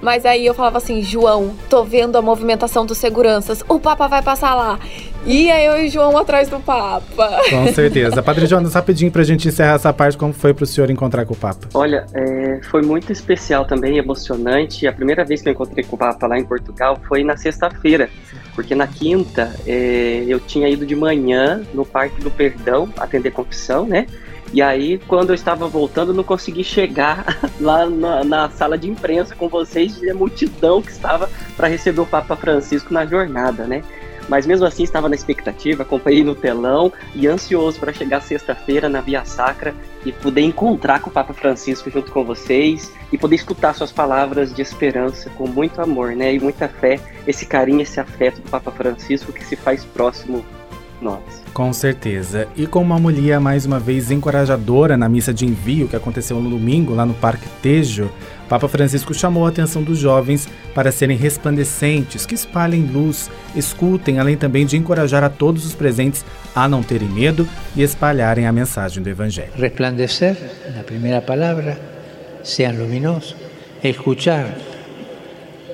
Mas aí eu falava assim, João, tô vendo a movimentação dos seguranças, o Papa vai passar lá. E aí eu e o João atrás do Papa. Com [LAUGHS] certeza. Padre Jonas, rapidinho pra gente encerrar essa parte, como foi pro senhor encontrar com o Papa? Olha, é, foi muito especial também, emocionante. A primeira vez que eu encontrei com o Papa lá em Portugal foi na sexta-feira, porque na quinta é, eu tinha ido de manhã no Parque do Perdão atender confissão, né? E aí, quando eu estava voltando, não consegui chegar [LAUGHS] lá na, na sala de imprensa com vocês e a multidão que estava para receber o Papa Francisco na jornada, né? Mas mesmo assim estava na expectativa, acompanhei no telão e ansioso para chegar sexta-feira na Via Sacra e poder encontrar com o Papa Francisco junto com vocês e poder escutar suas palavras de esperança com muito amor, né? E muita fé, esse carinho, esse afeto do Papa Francisco que se faz próximo nós. Com certeza. E com uma mulher mais uma vez encorajadora na missa de envio que aconteceu no domingo lá no Parque Tejo, Papa Francisco chamou a atenção dos jovens para serem resplandecentes, que espalhem luz, escutem, além também de encorajar a todos os presentes a não terem medo e espalharem a mensagem do Evangelho. Resplandecer, na primeira palavra, ser luminoso, escuchar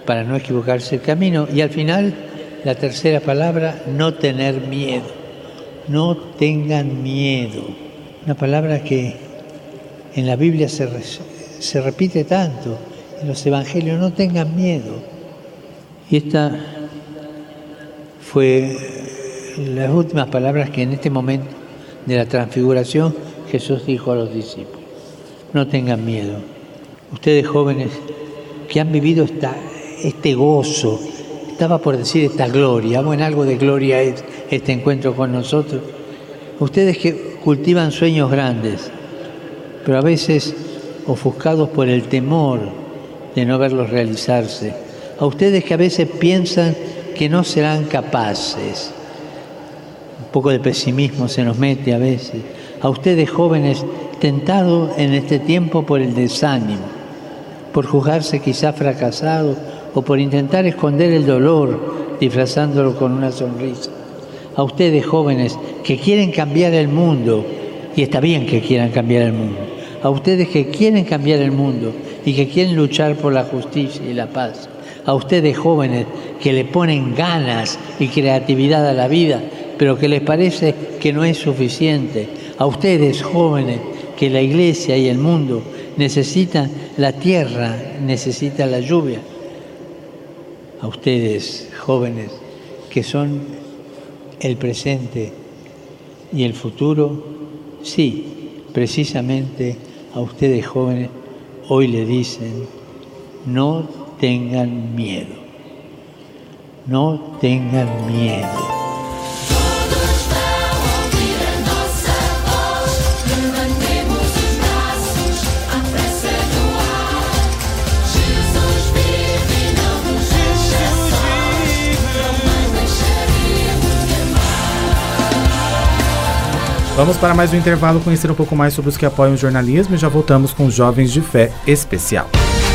para não equivocar-se o caminho e, al final, La tercera palabra, no tener miedo. No tengan miedo. Una palabra que en la Biblia se, repite tanto, en los evangelios, no tengan miedo. Y esta fue las últimas palabras que en este momento de la transfiguración Jesús dijo a los discípulos. No tengan miedo. Ustedes jóvenes que han vivido esta, este gozo, estaba por decir esta gloria, bueno, algo de gloria es este encuentro con nosotros. Ustedes que cultivan sueños grandes, pero a veces ofuscados por el temor de no verlos realizarse. A ustedes que a veces piensan que no serán capaces. Un poco de pesimismo se nos mete a veces. A ustedes jóvenes tentados en este tiempo por el desánimo, por juzgarse quizá fracasados o por intentar esconder el dolor disfrazándolo con una sonrisa. A ustedes jóvenes que quieren cambiar el mundo, y está bien que quieran cambiar el mundo, a ustedes que quieren cambiar el mundo y que quieren luchar por la justicia y la paz, a ustedes jóvenes que le ponen ganas y creatividad a la vida, pero que les parece que no es suficiente, a ustedes jóvenes que la iglesia y el mundo necesitan la tierra, necesitan la lluvia, a ustedes jóvenes que son el presente y el futuro, sí, precisamente a ustedes jóvenes hoy le dicen, no tengan miedo, no tengan miedo. Vamos para mais um intervalo conhecer um pouco mais sobre os que apoiam o jornalismo e já voltamos com Jovens de Fé Especial.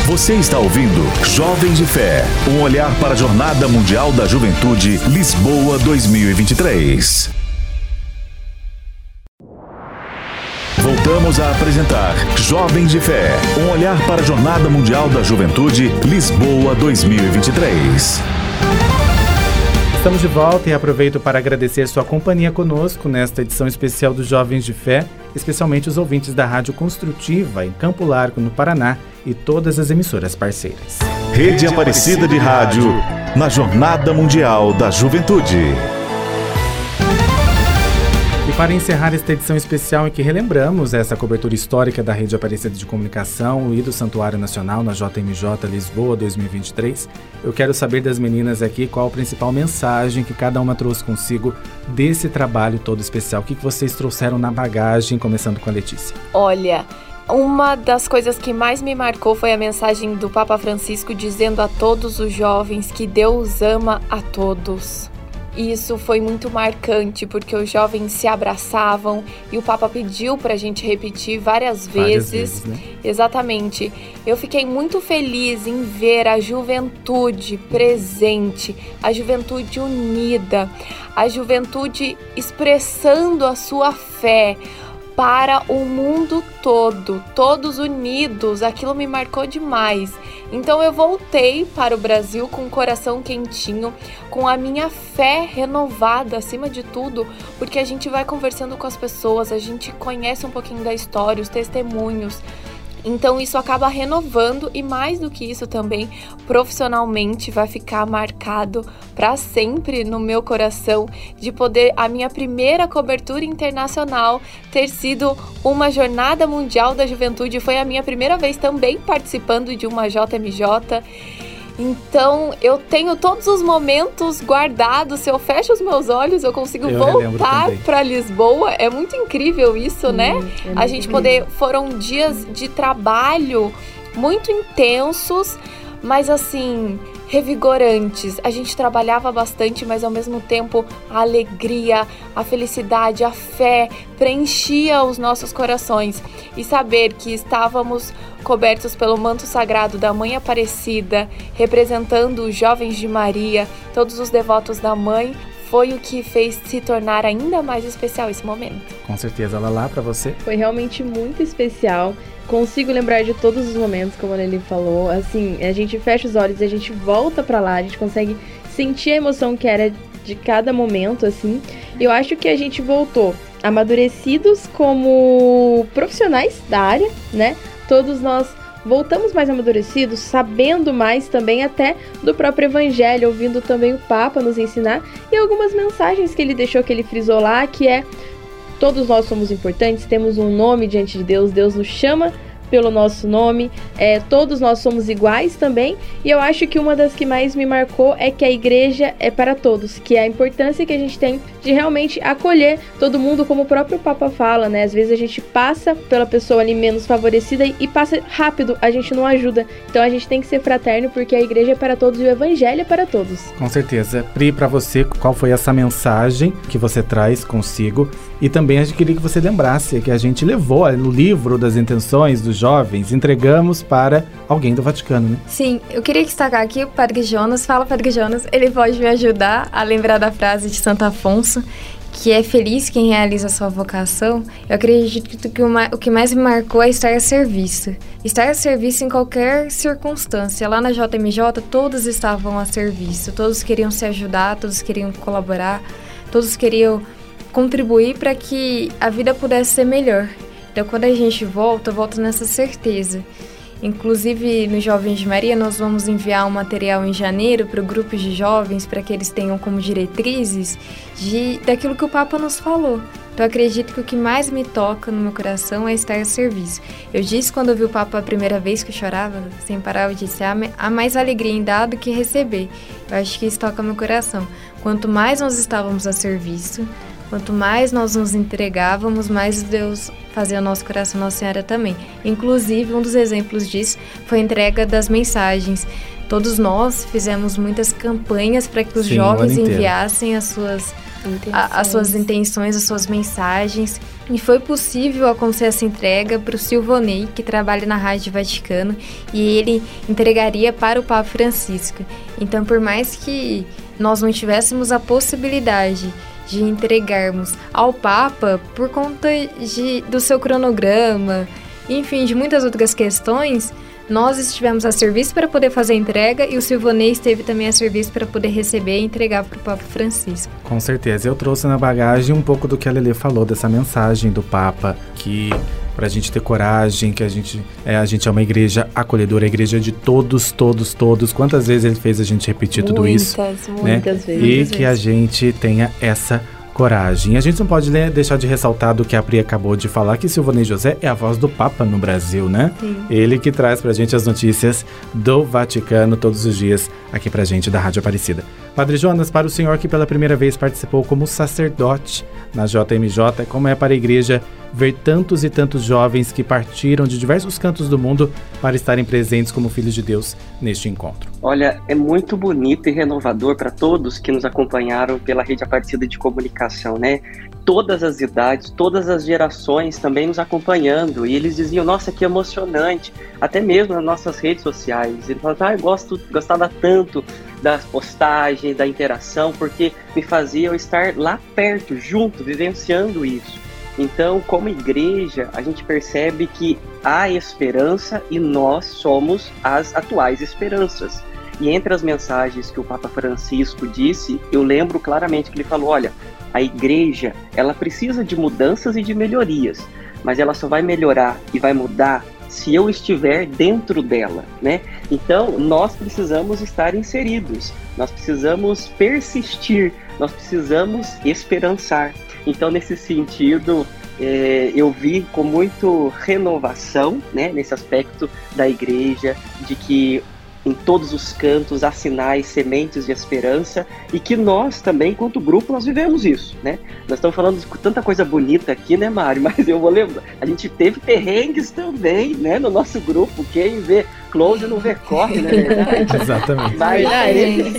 Você está ouvindo Jovens de Fé, um olhar para a Jornada Mundial da Juventude Lisboa 2023. Voltamos a apresentar Jovens de Fé, um olhar para a Jornada Mundial da Juventude Lisboa 2023. Estamos de volta e aproveito para agradecer sua companhia conosco nesta edição especial dos Jovens de Fé, especialmente os ouvintes da Rádio Construtiva em Campo Largo, no Paraná, e todas as emissoras parceiras. Rede Aparecida de Rádio, na Jornada Mundial da Juventude. Para encerrar esta edição especial em que relembramos essa cobertura histórica da Rede Aparecida de Comunicação e do Santuário Nacional na JMJ Lisboa 2023, eu quero saber das meninas aqui qual a principal mensagem que cada uma trouxe consigo desse trabalho todo especial. O que vocês trouxeram na bagagem, começando com a Letícia? Olha, uma das coisas que mais me marcou foi a mensagem do Papa Francisco dizendo a todos os jovens que Deus ama a todos. Isso foi muito marcante porque os jovens se abraçavam e o Papa pediu para a gente repetir várias vezes. Várias vezes né? Exatamente. Eu fiquei muito feliz em ver a juventude presente, a juventude unida, a juventude expressando a sua fé para o mundo todo, todos unidos. Aquilo me marcou demais. Então eu voltei para o Brasil com o coração quentinho, com a minha fé renovada acima de tudo, porque a gente vai conversando com as pessoas, a gente conhece um pouquinho da história, os testemunhos. Então isso acaba renovando e mais do que isso também profissionalmente vai ficar marcado para sempre no meu coração de poder a minha primeira cobertura internacional ter sido uma jornada mundial da juventude. Foi a minha primeira vez também participando de uma JMJ então eu tenho todos os momentos guardados. Se eu fecho os meus olhos, eu consigo eu voltar para Lisboa. É muito incrível isso, hum, né? É a gente poder. Foram dias de trabalho muito intensos, mas assim revigorantes. A gente trabalhava bastante, mas ao mesmo tempo a alegria, a felicidade, a fé preenchia os nossos corações. E saber que estávamos cobertos pelo manto sagrado da Mãe Aparecida, representando os jovens de Maria, todos os devotos da Mãe, foi o que fez se tornar ainda mais especial esse momento. Com certeza, Lala, para você? Foi realmente muito especial consigo lembrar de todos os momentos, como a Nelly falou. Assim, a gente fecha os olhos e a gente volta para lá, a gente consegue sentir a emoção que era de cada momento, assim. Eu acho que a gente voltou amadurecidos como profissionais da área, né? Todos nós voltamos mais amadurecidos, sabendo mais também até do próprio evangelho, ouvindo também o Papa nos ensinar e algumas mensagens que ele deixou que ele frisou lá, que é Todos nós somos importantes, temos um nome diante de Deus, Deus nos chama pelo nosso nome. É, todos nós somos iguais também. E eu acho que uma das que mais me marcou é que a igreja é para todos, que é a importância que a gente tem de realmente acolher todo mundo, como o próprio Papa fala, né? Às vezes a gente passa pela pessoa ali menos favorecida e passa rápido, a gente não ajuda. Então a gente tem que ser fraterno porque a igreja é para todos e o evangelho é para todos. Com certeza. Pri, para você, qual foi essa mensagem que você traz consigo? E também a gente queria que você lembrasse que a gente levou no livro das intenções dos jovens, entregamos para alguém do Vaticano, né? Sim, eu queria destacar aqui o Padre Jonas. Fala, Padre Jonas, ele pode me ajudar a lembrar da frase de Santo Afonso, que é feliz quem realiza sua vocação, eu acredito que o, que mais me marcou é estar a serviço. Estar a serviço em qualquer circunstância. Lá na JMJ, todos estavam a serviço, todos queriam se ajudar, todos queriam colaborar, todos queriam contribuir para que a vida pudesse ser melhor. Então, quando a gente volta, volta nessa certeza. Inclusive, no Jovens de Maria, nós vamos enviar um material em janeiro para grupos de jovens, para que eles tenham como diretrizes de, daquilo que o Papa nos falou. Então, acredito que o que mais me toca no meu coração é estar a serviço. Eu disse quando eu vi o Papa a primeira vez que eu chorava, sem parar, eu disse: há mais alegria em dar do que receber. Eu acho que isso toca meu coração. Quanto mais nós estávamos a serviço, Quanto mais nós nos entregávamos, mais Deus fazia o nosso coração, Nossa Senhora também. Inclusive, um dos exemplos disso foi a entrega das mensagens. Todos nós fizemos muitas campanhas para que os Sim, jovens enviassem as suas, a, as suas intenções, as suas mensagens. E foi possível acontecer essa entrega para o Silvonei, que trabalha na Rádio Vaticano, e ele entregaria para o Papa Francisco. Então, por mais que nós não tivéssemos a possibilidade de entregarmos ao Papa por conta de, do seu cronograma, enfim, de muitas outras questões, nós estivemos a serviço para poder fazer a entrega e o Silvanei esteve também a serviço para poder receber e entregar para o Papa Francisco. Com certeza. Eu trouxe na bagagem um pouco do que a Lele falou, dessa mensagem do Papa, que para a gente ter coragem, que a gente é, a gente é uma igreja acolhedora, a igreja de todos, todos, todos. Quantas vezes ele fez a gente repetir tudo muitas, isso? Muitas, né? vezes. E que a gente tenha essa coragem. A gente não pode né, deixar de ressaltar do que a Pri acabou de falar, que Silvanei José é a voz do Papa no Brasil, né? Sim. Ele que traz pra gente as notícias do Vaticano todos os dias aqui pra gente da Rádio Aparecida. Padre Jonas, para o senhor que pela primeira vez participou como sacerdote na JMJ, como é para a igreja ver tantos e tantos jovens que partiram de diversos cantos do mundo para estarem presentes como filhos de Deus neste encontro? Olha, é muito bonito e renovador para todos que nos acompanharam pela rede Aparecida de Comunicação, né? Todas as idades, todas as gerações também nos acompanhando. E eles diziam, nossa, que emocionante. Até mesmo nas nossas redes sociais. Eles falavam, ah, eu gosto, gostava tanto da postagem, da interação, porque me fazia eu estar lá perto, junto, vivenciando isso. Então, como igreja, a gente percebe que há esperança e nós somos as atuais esperanças. E entre as mensagens que o Papa Francisco disse, eu lembro claramente que ele falou: olha, a igreja ela precisa de mudanças e de melhorias, mas ela só vai melhorar e vai mudar se eu estiver dentro dela, né? Então, nós precisamos estar inseridos, nós precisamos persistir, nós precisamos esperançar. Então, nesse sentido, é, eu vi com muito renovação, né, nesse aspecto da igreja, de que em todos os cantos há sinais, sementes de esperança e que nós também, enquanto grupo, nós vivemos isso, né? Nós estamos falando de tanta coisa bonita aqui, né, Mário? [LAUGHS] Mas eu vou lembrar, a gente teve perrengues também, né, no nosso grupo. Quem vê close não vê corre, né? [LAUGHS] Exatamente. Mas,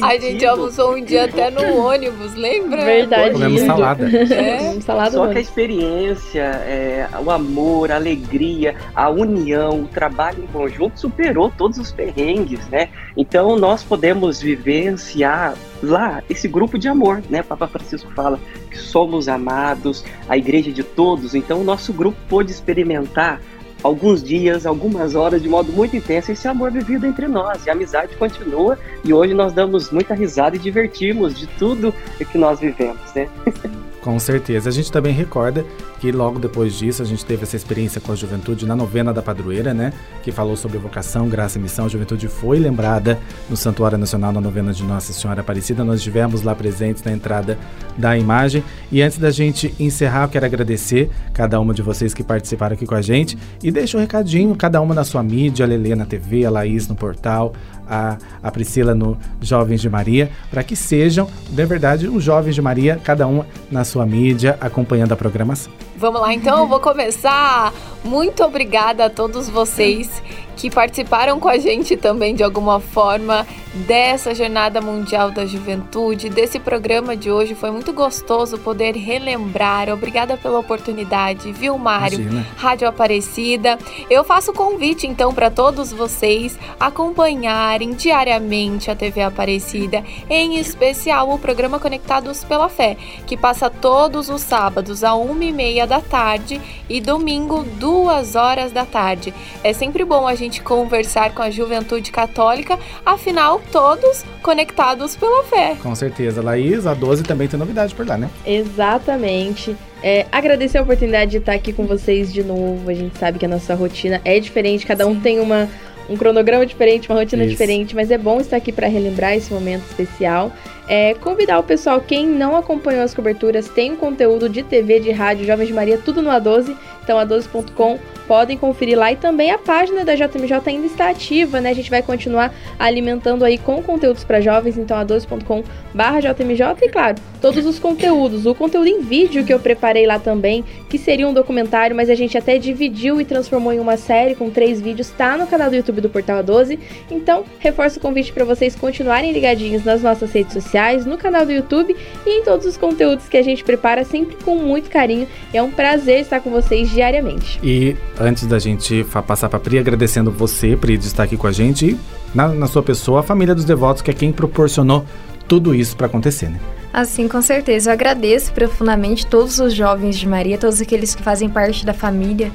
a gente almoçou um dia até no ônibus, lembra? Verdade. Comemos salada. É. salada Só que a experiência, é, o amor, a alegria, a união, o trabalho em conjunto superou todos os perrengues, né? Então nós podemos vivenciar lá esse grupo de amor, né? O Papa Francisco fala que somos amados, a igreja de todos. Então o nosso grupo pôde experimentar alguns dias, algumas horas de modo muito intenso esse amor vivido entre nós. E a amizade continua e hoje nós damos muita risada e divertimos de tudo que nós vivemos, né? [LAUGHS] Com certeza. A gente também recorda que logo depois disso a gente teve essa experiência com a juventude na novena da padroeira, né? Que falou sobre vocação, graça e missão. A juventude foi lembrada no Santuário Nacional na novena de Nossa Senhora Aparecida. Nós estivemos lá presentes na entrada da imagem. E antes da gente encerrar, eu quero agradecer cada uma de vocês que participaram aqui com a gente. E deixa um recadinho, cada uma na sua mídia, a Lelê na TV, a Laís no portal, a, a Priscila no Jovens de Maria, para que sejam, de verdade, os Jovens de Maria, cada uma na sua mídia, acompanhando a programação. Vamos lá, então, eu vou começar. Muito obrigada a todos vocês que participaram com a gente também de alguma forma dessa Jornada Mundial da Juventude, desse programa de hoje. Foi muito gostoso poder relembrar. Obrigada pela oportunidade, viu, Mário? Imagina. Rádio Aparecida. Eu faço convite então para todos vocês acompanharem diariamente a TV Aparecida, em especial o programa Conectados pela Fé, que passa todos os sábados a uma e meia da tarde e domingo duas horas da tarde. É sempre bom a gente conversar com a juventude católica, afinal, todos conectados pela fé. Com certeza. Laís, a 12 também tem novidade por lá, né? Exatamente. É, agradecer a oportunidade de estar aqui com vocês de novo. A gente sabe que a nossa rotina é diferente, cada um tem uma, um cronograma diferente, uma rotina Isso. diferente, mas é bom estar aqui para relembrar esse momento especial. É, convidar o pessoal, quem não acompanhou as coberturas, tem um conteúdo de TV, de rádio, Jovens de Maria, tudo no A12, então a12.com podem conferir lá. E também a página da JMJ ainda está ativa, né? A gente vai continuar alimentando aí com conteúdos para jovens, então a 12.com barra JMJ e claro, todos os conteúdos, o conteúdo em vídeo que eu preparei lá também, que seria um documentário, mas a gente até dividiu e transformou em uma série com três vídeos, tá no canal do YouTube do Portal A12, então reforço o convite para vocês continuarem ligadinhos nas nossas redes sociais, no canal do YouTube e em todos os conteúdos que a gente prepara sempre com muito carinho, é um prazer estar com vocês diariamente. E antes da gente passar para Pri, agradecendo você, Pri, de estar aqui com a gente e na, na sua pessoa, a família dos devotos, que é quem proporcionou tudo isso para acontecer, né? Assim, com certeza. Eu agradeço profundamente todos os jovens de Maria, todos aqueles que fazem parte da família,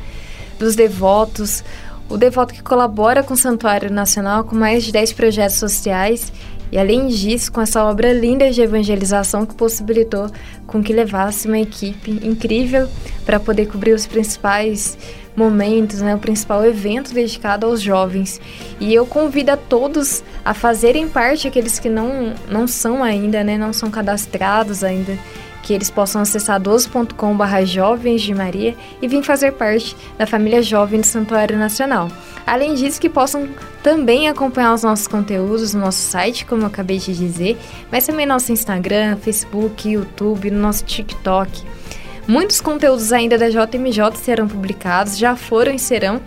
dos devotos, o devoto que colabora com o Santuário Nacional com mais de 10 projetos sociais e além disso, com essa obra linda de evangelização que possibilitou com que levasse uma equipe incrível para poder cobrir os principais momentos, né, o principal evento dedicado aos jovens. E eu convido a todos a fazerem parte, aqueles que não, não são ainda, né, não são cadastrados ainda, que eles possam acessar 12.com.br Jovens de Maria e vir fazer parte da família jovem do Santuário Nacional. Além disso, que possam também acompanhar os nossos conteúdos no nosso site, como eu acabei de dizer, mas também no nosso Instagram, Facebook, YouTube, no nosso TikTok. Muitos conteúdos ainda da JMJ serão publicados, já foram e serão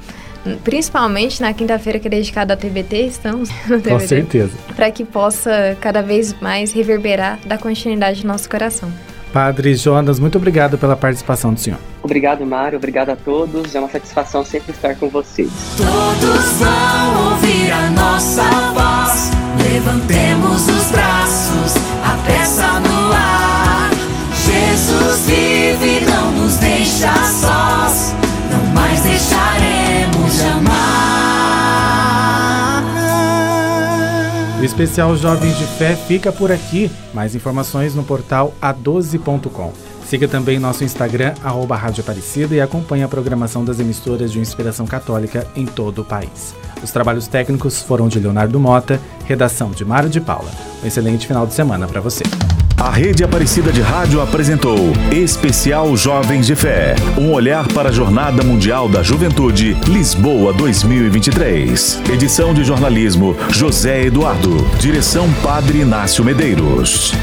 principalmente na quinta-feira que é dedicada à TBT, estamos no TBT. Com certeza. Para que possa cada vez mais reverberar da continuidade do nosso coração. Padre Jonas, muito obrigado pela participação do senhor. Obrigado, Mário. Obrigado a todos. É uma satisfação sempre estar com vocês. Todos vão ouvir a nossa voz. Levantemos os braços, a peça no. Jesus vive, não nos deixa sós. Não mais deixaremos jamais. O especial Jovens de Fé fica por aqui. Mais informações no portal a12.com. Siga também nosso Instagram, arroba Rádio Aparecida, e acompanhe a programação das emissoras de inspiração católica em todo o país. Os trabalhos técnicos foram de Leonardo Mota, redação de Mário de Paula. Um excelente final de semana para você. A Rede Aparecida de Rádio apresentou Especial Jovens de Fé. Um olhar para a Jornada Mundial da Juventude, Lisboa 2023. Edição de jornalismo José Eduardo. Direção Padre Inácio Medeiros.